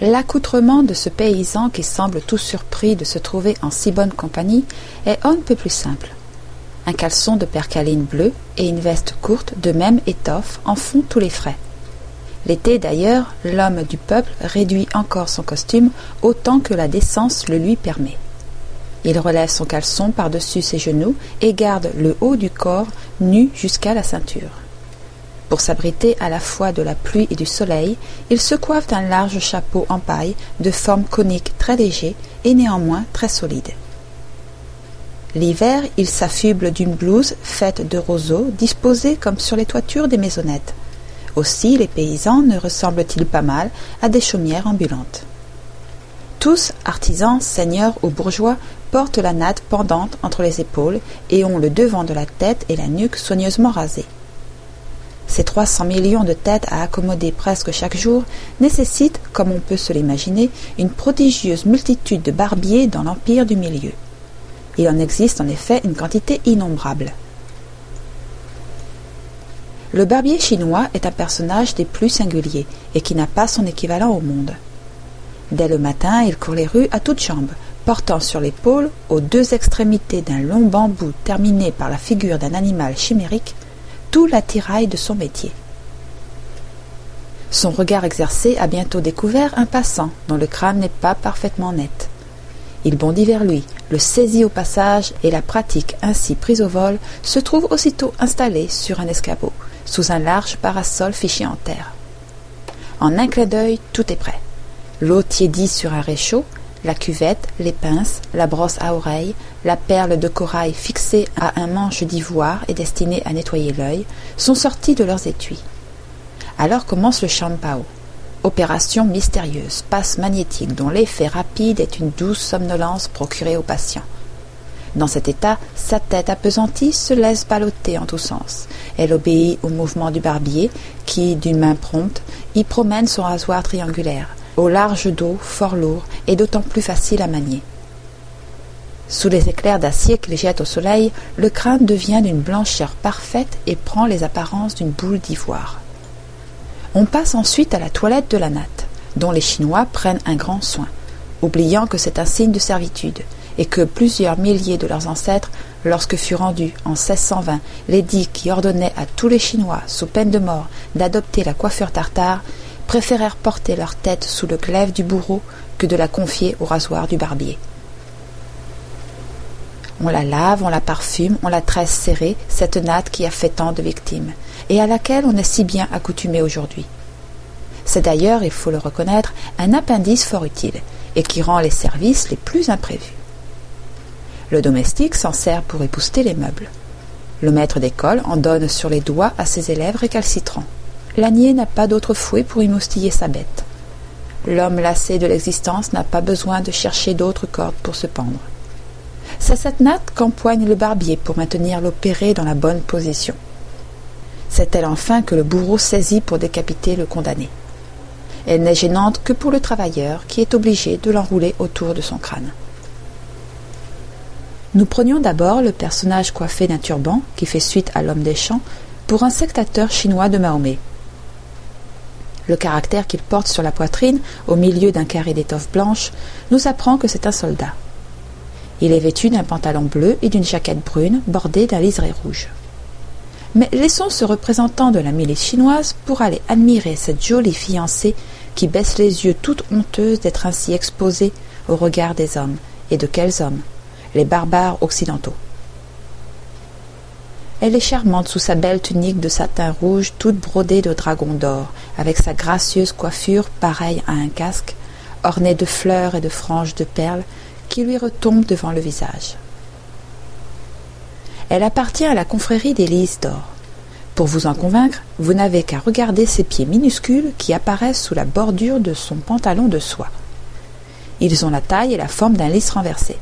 L'accoutrement de ce paysan qui semble tout surpris de se trouver en si bonne compagnie est on ne peut plus simple. Un caleçon de percaline bleu et une veste courte de même étoffe en font tous les frais. L'été d'ailleurs, l'homme du peuple réduit encore son costume autant que la décence le lui permet. Il relève son caleçon par-dessus ses genoux et garde le haut du corps nu jusqu'à la ceinture. Pour s'abriter à la fois de la pluie et du soleil, il se coiffe d'un large chapeau en paille de forme conique très léger et néanmoins très solide. L'hiver, il s'affuble d'une blouse faite de roseaux disposés comme sur les toitures des maisonnettes. Aussi les paysans ne ressemblent-ils pas mal à des chaumières ambulantes. Tous, artisans, seigneurs ou bourgeois, portent la natte pendante entre les épaules et ont le devant de la tête et la nuque soigneusement rasés. Ces 300 millions de têtes à accommoder presque chaque jour nécessitent, comme on peut se l'imaginer, une prodigieuse multitude de barbiers dans l'empire du milieu. Il en existe en effet une quantité innombrable. Le barbier chinois est un personnage des plus singuliers et qui n'a pas son équivalent au monde. Dès le matin, il court les rues à toutes jambes, portant sur l'épaule, aux deux extrémités d'un long bambou terminé par la figure d'un animal chimérique, tout l'attirail de son métier. Son regard exercé a bientôt découvert un passant dont le crâne n'est pas parfaitement net. Il bondit vers lui, le saisit au passage et la pratique ainsi prise au vol se trouve aussitôt installée sur un escabeau, sous un large parasol fiché en terre. En un clin d'œil, tout est prêt. L'eau tiédie sur un réchaud, la cuvette, les pinces, la brosse à oreilles, la perle de corail fixée à un manche d'ivoire et destinée à nettoyer l'œil, sont sortis de leurs étuis. Alors commence le champao. Opération mystérieuse, passe magnétique dont l'effet rapide est une douce somnolence procurée au patient. Dans cet état, sa tête appesantie se laisse balloter en tous sens. Elle obéit au mouvement du barbier qui, d'une main prompte, y promène son rasoir triangulaire, au large dos, fort lourd et d'autant plus facile à manier. Sous les éclairs d'acier qu'il jette au soleil, le crâne devient d'une blancheur parfaite et prend les apparences d'une boule d'ivoire. On passe ensuite à la toilette de la natte, dont les Chinois prennent un grand soin, oubliant que c'est un signe de servitude, et que plusieurs milliers de leurs ancêtres, lorsque fut rendu en 1620 l'édit qui ordonnait à tous les Chinois, sous peine de mort, d'adopter la coiffure tartare, préférèrent porter leur tête sous le glaive du bourreau que de la confier au rasoir du barbier. On la lave, on la parfume, on la tresse serrée, cette natte qui a fait tant de victimes, et à laquelle on est si bien accoutumé aujourd'hui. C'est d'ailleurs, il faut le reconnaître, un appendice fort utile, et qui rend les services les plus imprévus. Le domestique s'en sert pour épousseter les meubles. Le maître d'école en donne sur les doigts à ses élèves récalcitrants. L'ânier n'a pas d'autre fouet pour émoustiller sa bête. L'homme lassé de l'existence n'a pas besoin de chercher d'autres cordes pour se pendre. C'est cette natte qu'empoigne le barbier pour maintenir l'opéré dans la bonne position. C'est elle enfin que le bourreau saisit pour décapiter le condamné. Elle n'est gênante que pour le travailleur qui est obligé de l'enrouler autour de son crâne. Nous prenions d'abord le personnage coiffé d'un turban qui fait suite à l'homme des champs pour un sectateur chinois de Mahomet le caractère qu'il porte sur la poitrine, au milieu d'un carré d'étoffe blanche, nous apprend que c'est un soldat. Il est vêtu d'un pantalon bleu et d'une jaquette brune bordée d'un liseré rouge. Mais laissons ce représentant de la milice chinoise pour aller admirer cette jolie fiancée qui baisse les yeux toute honteuse d'être ainsi exposée au regard des hommes. Et de quels hommes? Les barbares occidentaux. Elle est charmante sous sa belle tunique de satin rouge toute brodée de dragons d'or, avec sa gracieuse coiffure pareille à un casque, ornée de fleurs et de franges de perles qui lui retombent devant le visage. Elle appartient à la confrérie des lys d'or. Pour vous en convaincre, vous n'avez qu'à regarder ses pieds minuscules qui apparaissent sous la bordure de son pantalon de soie. Ils ont la taille et la forme d'un lys renversé.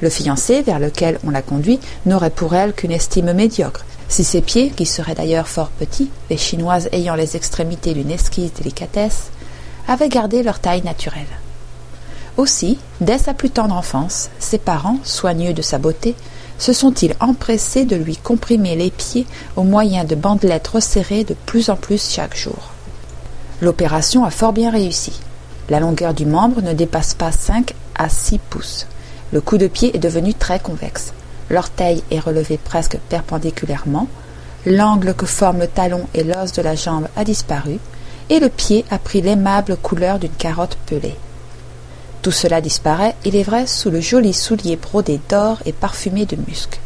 Le fiancé, vers lequel on la conduit, n'aurait pour elle qu'une estime médiocre. Si ses pieds, qui seraient d'ailleurs fort petits, les Chinoises ayant les extrémités d'une esquisse délicatesse, avaient gardé leur taille naturelle. Aussi, dès sa plus tendre enfance, ses parents, soigneux de sa beauté, se sont-ils empressés de lui comprimer les pieds au moyen de bandelettes resserrées de plus en plus chaque jour. L'opération a fort bien réussi. La longueur du membre ne dépasse pas 5 à 6 pouces. Le coup de pied est devenu très convexe. L'orteil est relevé presque perpendiculairement. L'angle que forment le talon et l'os de la jambe a disparu. Et le pied a pris l'aimable couleur d'une carotte pelée. Tout cela disparaît, il est vrai, sous le joli soulier brodé d'or et parfumé de musc.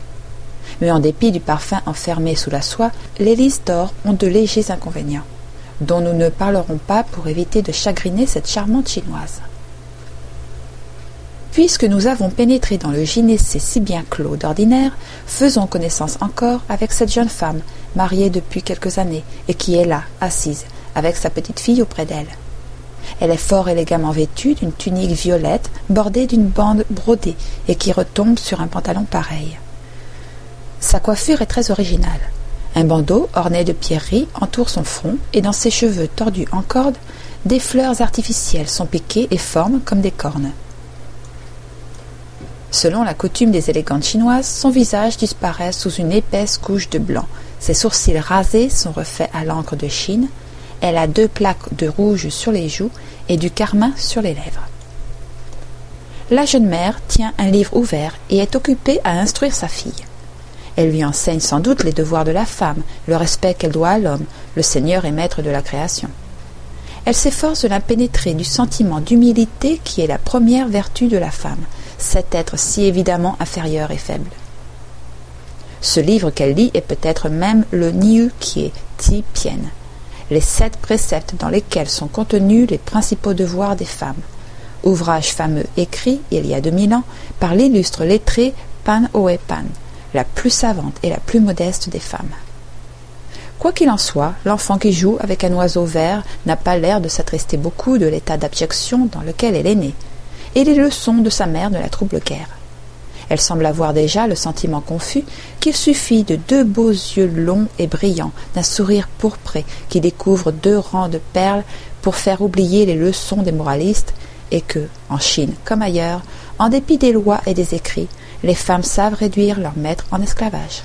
Mais en dépit du parfum enfermé sous la soie, les lys d'or ont de légers inconvénients, dont nous ne parlerons pas pour éviter de chagriner cette charmante chinoise. Puisque nous avons pénétré dans le gynécée si bien clos d'ordinaire, faisons connaissance encore avec cette jeune femme, mariée depuis quelques années, et qui est là, assise, avec sa petite fille auprès d'elle. Elle est fort élégamment vêtue d'une tunique violette bordée d'une bande brodée et qui retombe sur un pantalon pareil. Sa coiffure est très originale. Un bandeau orné de pierreries entoure son front et dans ses cheveux tordus en corde, des fleurs artificielles sont piquées et forment comme des cornes. Selon la coutume des élégantes chinoises, son visage disparaît sous une épaisse couche de blanc. Ses sourcils rasés sont refaits à l'encre de Chine. Elle a deux plaques de rouge sur les joues et du carmin sur les lèvres. La jeune mère tient un livre ouvert et est occupée à instruire sa fille. Elle lui enseigne sans doute les devoirs de la femme, le respect qu'elle doit à l'homme, le Seigneur et maître de la création. Elle s'efforce de la pénétrer du sentiment d'humilité qui est la première vertu de la femme, cet être si évidemment inférieur et faible. Ce livre qu'elle lit est peut-être même le Niu Kie Ti Pien, les sept préceptes dans lesquels sont contenus les principaux devoirs des femmes. Ouvrage fameux écrit, il y a deux mille ans, par l'illustre lettré Pan Oe Pan, la plus savante et la plus modeste des femmes. Quoi qu'il en soit, l'enfant qui joue avec un oiseau vert n'a pas l'air de s'attrister beaucoup de l'état d'abjection dans lequel elle est née et les leçons de sa mère ne la troublent guère. Elle semble avoir déjà le sentiment confus qu'il suffit de deux beaux yeux longs et brillants, d'un sourire pourpré qui découvre deux rangs de perles pour faire oublier les leçons des moralistes, et que, en Chine comme ailleurs, en dépit des lois et des écrits, les femmes savent réduire leur maître en esclavage.